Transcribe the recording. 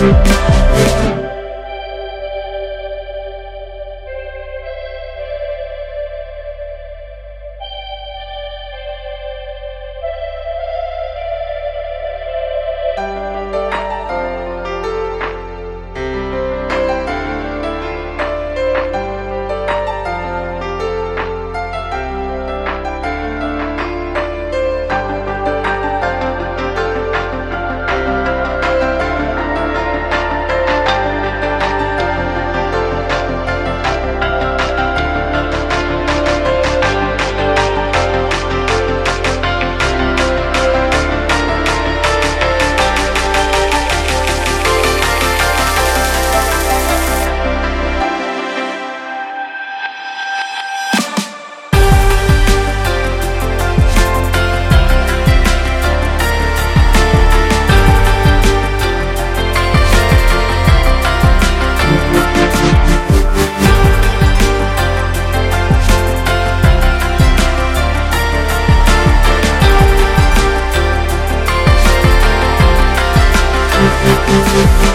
Thank Música